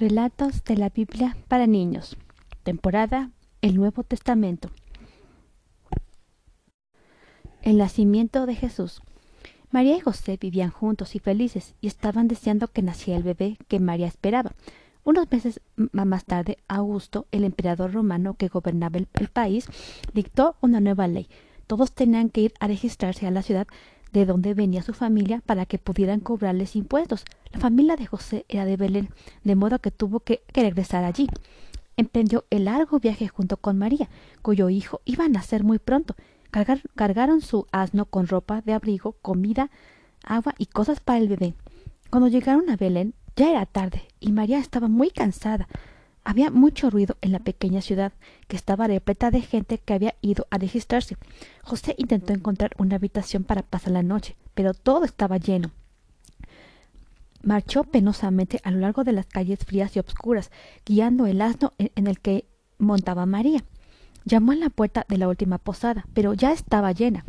Relatos de la Biblia para niños. Temporada El Nuevo Testamento. El nacimiento de Jesús. María y José vivían juntos y felices y estaban deseando que naciera el bebé que María esperaba. Unos meses más tarde, Augusto, el emperador romano que gobernaba el, el país, dictó una nueva ley. Todos tenían que ir a registrarse a la ciudad de donde venía su familia para que pudieran cobrarles impuestos. La familia de José era de Belén, de modo que tuvo que, regresar allí. Emprendió el largo viaje junto con María, cuyo hijo iba a nacer muy pronto. cargaron su asno con ropa de abrigo, comida, agua y cosas para el bebé. Cuando llegaron a Belén, ya era tarde y María estaba muy cansada. Había mucho ruido en la pequeña ciudad, que estaba repleta de gente que había ido a registrarse. José intentó encontrar una habitación para pasar la noche, pero todo estaba lleno. Marchó penosamente a lo largo de las calles frías y obscuras, guiando el asno en el que montaba María. Llamó a la puerta de la última posada, pero ya estaba llena.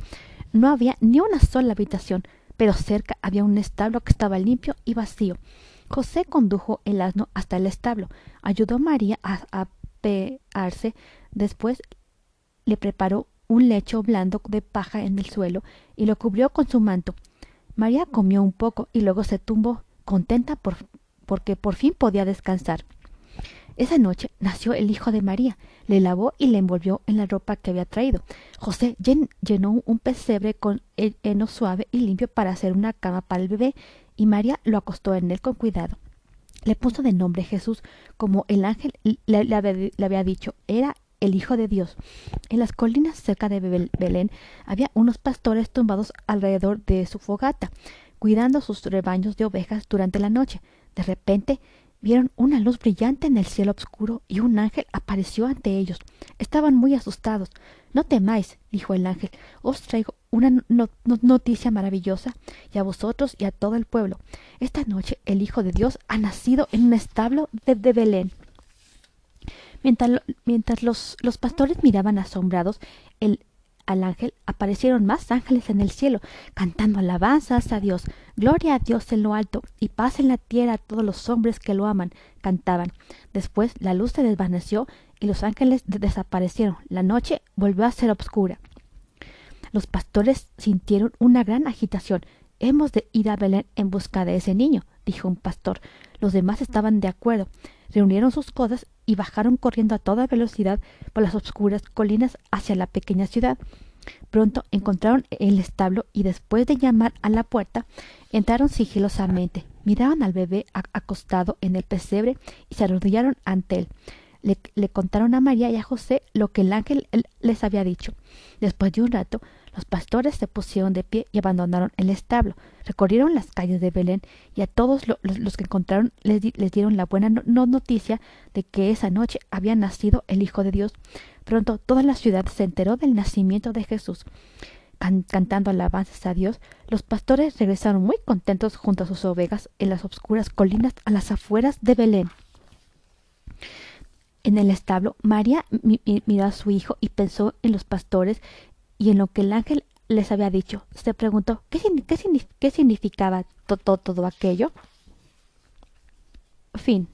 No había ni una sola habitación, pero cerca había un establo que estaba limpio y vacío. José condujo el asno hasta el establo, ayudó a María a apearse, después le preparó un lecho blando de paja en el suelo y lo cubrió con su manto. María comió un poco y luego se tumbó, contenta por, porque por fin podía descansar. Esa noche nació el hijo de María, le lavó y le envolvió en la ropa que había traído. José llenó un pesebre con heno suave y limpio para hacer una cama para el bebé y María lo acostó en él con cuidado. Le puso de nombre Jesús, como el ángel le, había dicho, era el Hijo de Dios. En las colinas cerca de Belén había unos pastores tumbados alrededor de su fogata, cuidando sus rebaños de ovejas durante la noche. De repente vieron una luz brillante en el cielo oscuro y un ángel apareció ante ellos. Estaban muy asustados. No temáis, dijo el ángel, os traigo una noticia maravillosa, y a vosotros y a todo el pueblo. Esta noche el Hijo de Dios ha nacido en un establo de, Belén. Mientras, mientras los, los, pastores miraban asombrados el, al ángel, aparecieron más ángeles en el cielo, cantando alabanzas a Dios. Gloria a Dios en lo alto, y paz en la tierra a todos los hombres que lo aman, cantaban. Después la luz se desvaneció y los ángeles desaparecieron. La noche volvió a ser oscura. Los pastores sintieron una gran agitación. Hemos de ir a Belén en busca de ese niño, dijo un pastor. Los demás estaban de acuerdo. Reunieron sus cosas y bajaron corriendo a toda velocidad por las oscuras colinas hacia la pequeña ciudad. Pronto encontraron el establo y después de llamar a la puerta, entraron sigilosamente, miraron al bebé acostado en el pesebre y se arrodillaron ante él le, contaron a María y a José lo que el ángel les había dicho. Después de un rato, los pastores se pusieron de pie y abandonaron el establo. Recorrieron las calles de Belén y a todos los, que encontraron les, dieron la buena noticia de que esa noche había nacido el Hijo de Dios. Pronto toda la ciudad se enteró del nacimiento de Jesús. cantando alabanzas a Dios, los pastores regresaron muy contentos junto a sus ovejas en las oscuras colinas a las afueras de Belén. En el establo, María miró a su hijo y pensó en los pastores y en lo que el ángel les había dicho. Se preguntó qué, qué, significaba todo aquello. Fin.